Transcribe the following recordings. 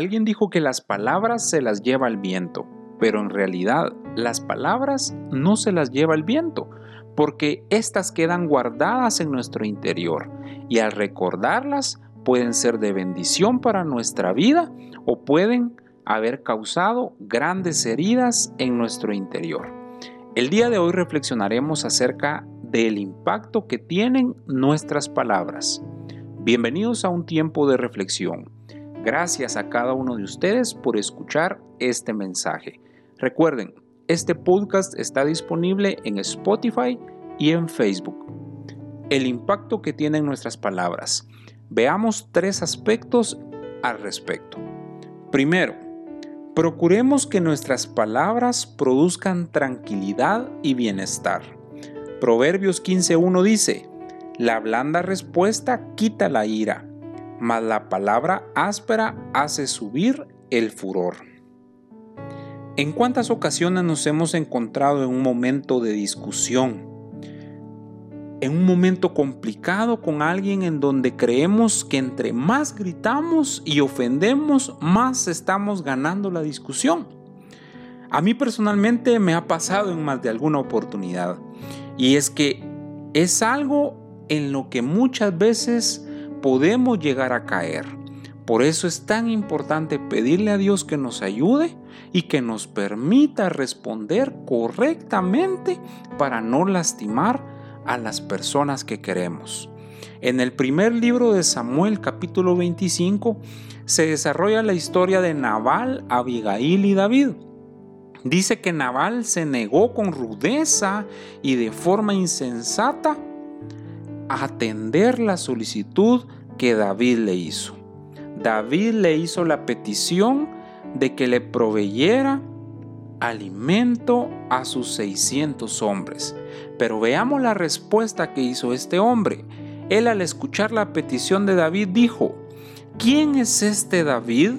Alguien dijo que las palabras se las lleva el viento, pero en realidad las palabras no se las lleva el viento, porque éstas quedan guardadas en nuestro interior y al recordarlas pueden ser de bendición para nuestra vida o pueden haber causado grandes heridas en nuestro interior. El día de hoy reflexionaremos acerca del impacto que tienen nuestras palabras. Bienvenidos a un tiempo de reflexión. Gracias a cada uno de ustedes por escuchar este mensaje. Recuerden, este podcast está disponible en Spotify y en Facebook. El impacto que tienen nuestras palabras. Veamos tres aspectos al respecto. Primero, procuremos que nuestras palabras produzcan tranquilidad y bienestar. Proverbios 15.1 dice, La blanda respuesta quita la ira, mas la palabra áspera hace subir el furor. ¿En cuántas ocasiones nos hemos encontrado en un momento de discusión? en un momento complicado con alguien en donde creemos que entre más gritamos y ofendemos, más estamos ganando la discusión. A mí personalmente me ha pasado en más de alguna oportunidad y es que es algo en lo que muchas veces podemos llegar a caer. Por eso es tan importante pedirle a Dios que nos ayude y que nos permita responder correctamente para no lastimar a las personas que queremos. En el primer libro de Samuel capítulo 25 se desarrolla la historia de Nabal, Abigail y David. Dice que Nabal se negó con rudeza y de forma insensata atender la solicitud que David le hizo. David le hizo la petición de que le proveyera alimento a sus 600 hombres. Pero veamos la respuesta que hizo este hombre. Él al escuchar la petición de David dijo, ¿quién es este David?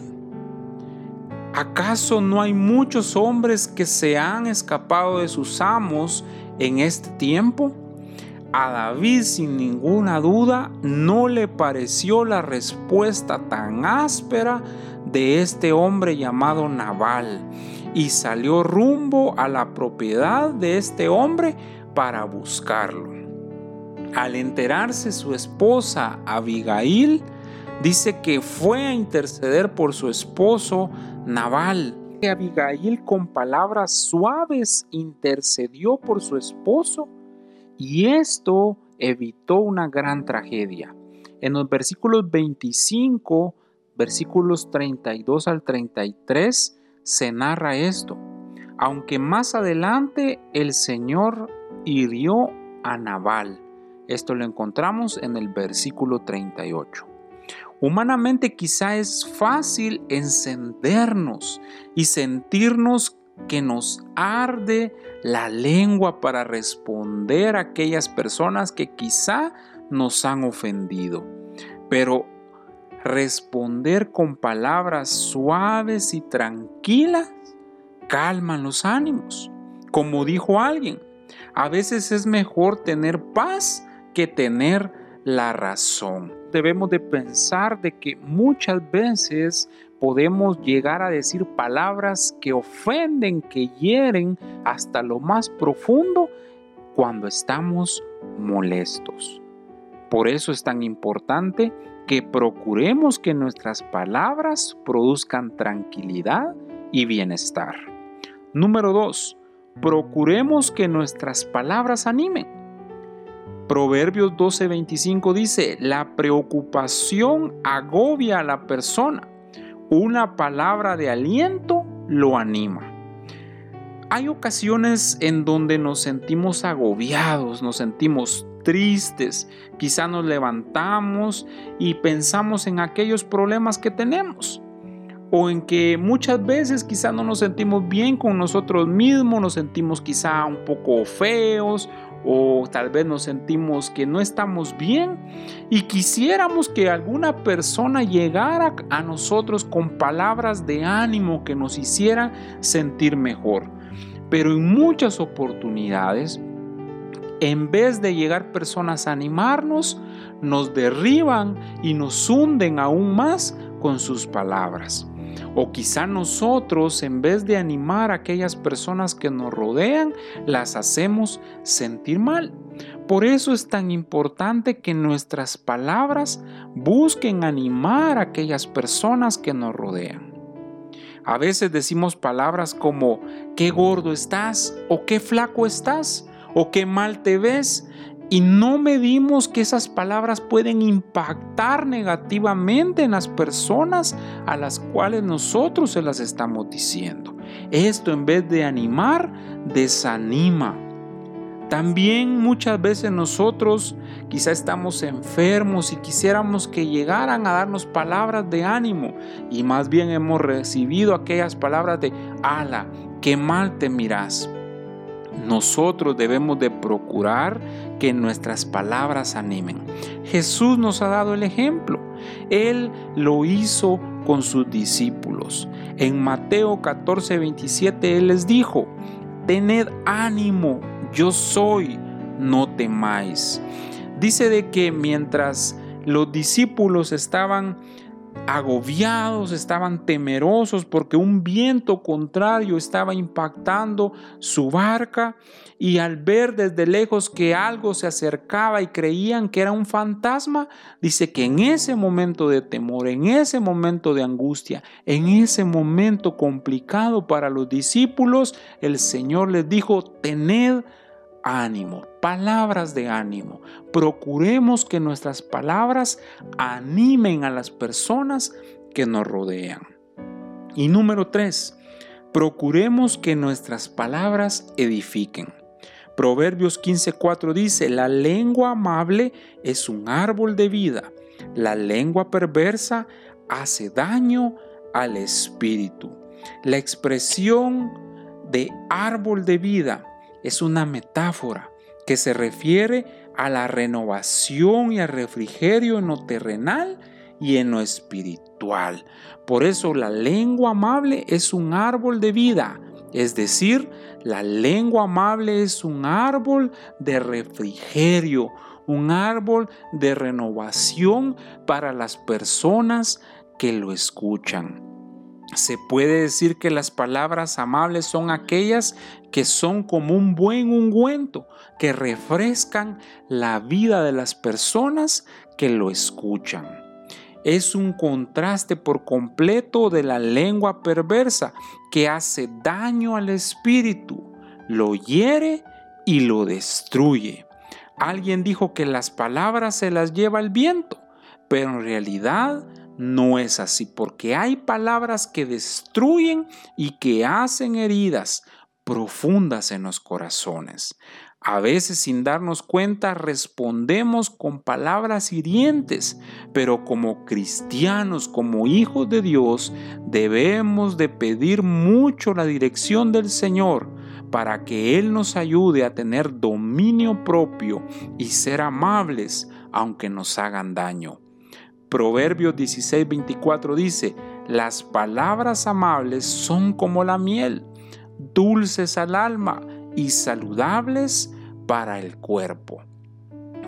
¿Acaso no hay muchos hombres que se han escapado de sus amos en este tiempo? A David sin ninguna duda no le pareció la respuesta tan áspera de este hombre llamado Nabal y salió rumbo a la propiedad de este hombre para buscarlo. Al enterarse su esposa Abigail, dice que fue a interceder por su esposo Nabal. Abigail con palabras suaves intercedió por su esposo y esto evitó una gran tragedia. En los versículos 25, versículos 32 al 33, se narra esto. Aunque más adelante el Señor hirió a Nabal. Esto lo encontramos en el versículo 38. Humanamente quizá es fácil encendernos y sentirnos que nos arde la lengua para responder a aquellas personas que quizá nos han ofendido. Pero responder con palabras suaves y tranquilas calman los ánimos. Como dijo alguien, a veces es mejor tener paz que tener la razón. Debemos de pensar de que muchas veces podemos llegar a decir palabras que ofenden, que hieren hasta lo más profundo cuando estamos molestos. Por eso es tan importante que procuremos que nuestras palabras produzcan tranquilidad y bienestar. Número 2. Procuremos que nuestras palabras animen. Proverbios 12:25 dice, la preocupación agobia a la persona. Una palabra de aliento lo anima. Hay ocasiones en donde nos sentimos agobiados, nos sentimos tristes, quizá nos levantamos y pensamos en aquellos problemas que tenemos o en que muchas veces quizá no nos sentimos bien con nosotros mismos, nos sentimos quizá un poco feos o tal vez nos sentimos que no estamos bien y quisiéramos que alguna persona llegara a nosotros con palabras de ánimo que nos hicieran sentir mejor. Pero en muchas oportunidades en vez de llegar personas a animarnos, nos derriban y nos hunden aún más con sus palabras. O quizá nosotros, en vez de animar a aquellas personas que nos rodean, las hacemos sentir mal. Por eso es tan importante que nuestras palabras busquen animar a aquellas personas que nos rodean. A veces decimos palabras como qué gordo estás o qué flaco estás o qué mal te ves y no medimos que esas palabras pueden impactar negativamente en las personas a las cuales nosotros se las estamos diciendo. Esto en vez de animar, desanima. También muchas veces nosotros quizá estamos enfermos y quisiéramos que llegaran a darnos palabras de ánimo y más bien hemos recibido aquellas palabras de, ala, qué mal te miras nosotros debemos de procurar que nuestras palabras animen. Jesús nos ha dado el ejemplo. Él lo hizo con sus discípulos. En Mateo 14, 27 Él les dijo, tened ánimo, yo soy, no temáis. Dice de que mientras los discípulos estaban agobiados, estaban temerosos porque un viento contrario estaba impactando su barca y al ver desde lejos que algo se acercaba y creían que era un fantasma, dice que en ese momento de temor, en ese momento de angustia, en ese momento complicado para los discípulos, el Señor les dijo, tened ánimo, palabras de ánimo. Procuremos que nuestras palabras animen a las personas que nos rodean. Y número tres, procuremos que nuestras palabras edifiquen. Proverbios 15:4 dice, la lengua amable es un árbol de vida, la lengua perversa hace daño al espíritu. La expresión de árbol de vida es una metáfora que se refiere a la renovación y al refrigerio en lo terrenal y en lo espiritual. Por eso la lengua amable es un árbol de vida, es decir, la lengua amable es un árbol de refrigerio, un árbol de renovación para las personas que lo escuchan. Se puede decir que las palabras amables son aquellas que son como un buen ungüento, que refrescan la vida de las personas que lo escuchan. Es un contraste por completo de la lengua perversa que hace daño al espíritu, lo hiere y lo destruye. Alguien dijo que las palabras se las lleva el viento, pero en realidad no es así, porque hay palabras que destruyen y que hacen heridas profundas en los corazones. A veces sin darnos cuenta respondemos con palabras hirientes, pero como cristianos, como hijos de Dios, debemos de pedir mucho la dirección del Señor para que Él nos ayude a tener dominio propio y ser amables aunque nos hagan daño. Proverbios 16:24 dice, las palabras amables son como la miel, dulces al alma y saludables para el cuerpo.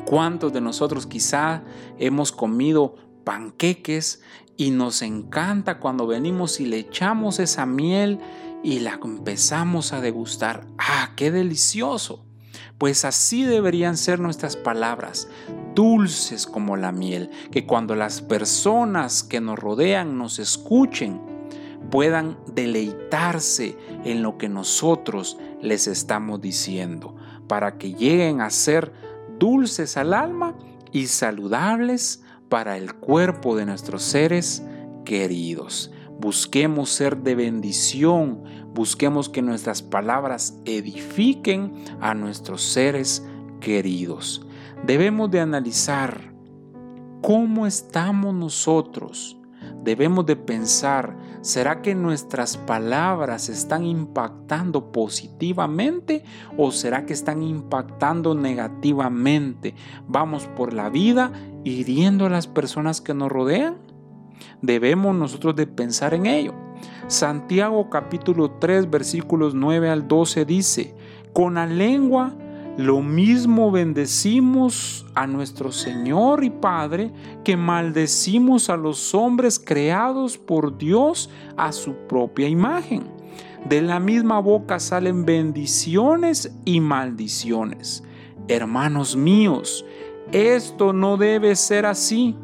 ¿Cuántos de nosotros quizá hemos comido panqueques y nos encanta cuando venimos y le echamos esa miel y la empezamos a degustar? ¡Ah, qué delicioso! Pues así deberían ser nuestras palabras, dulces como la miel, que cuando las personas que nos rodean nos escuchen, puedan deleitarse en lo que nosotros les estamos diciendo, para que lleguen a ser dulces al alma y saludables para el cuerpo de nuestros seres queridos. Busquemos ser de bendición, busquemos que nuestras palabras edifiquen a nuestros seres queridos. Debemos de analizar cómo estamos nosotros. Debemos de pensar, ¿será que nuestras palabras están impactando positivamente o será que están impactando negativamente? Vamos por la vida hiriendo a las personas que nos rodean. Debemos nosotros de pensar en ello. Santiago capítulo 3 versículos 9 al 12 dice, con la lengua lo mismo bendecimos a nuestro Señor y Padre que maldecimos a los hombres creados por Dios a su propia imagen. De la misma boca salen bendiciones y maldiciones. Hermanos míos, esto no debe ser así.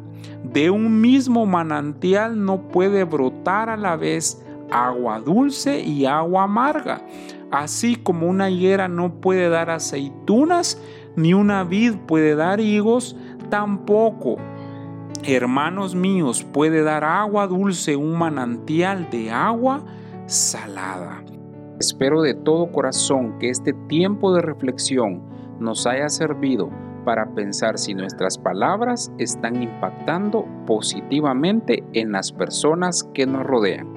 De un mismo manantial no puede brotar a la vez agua dulce y agua amarga. Así como una higuera no puede dar aceitunas, ni una vid puede dar higos, tampoco, hermanos míos, puede dar agua dulce un manantial de agua salada. Espero de todo corazón que este tiempo de reflexión nos haya servido para pensar si nuestras palabras están impactando positivamente en las personas que nos rodean.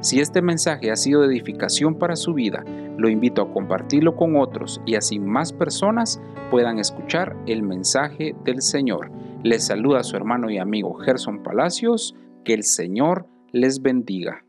Si este mensaje ha sido de edificación para su vida, lo invito a compartirlo con otros y así más personas puedan escuchar el mensaje del Señor. Les saluda su hermano y amigo Gerson Palacios. Que el Señor les bendiga.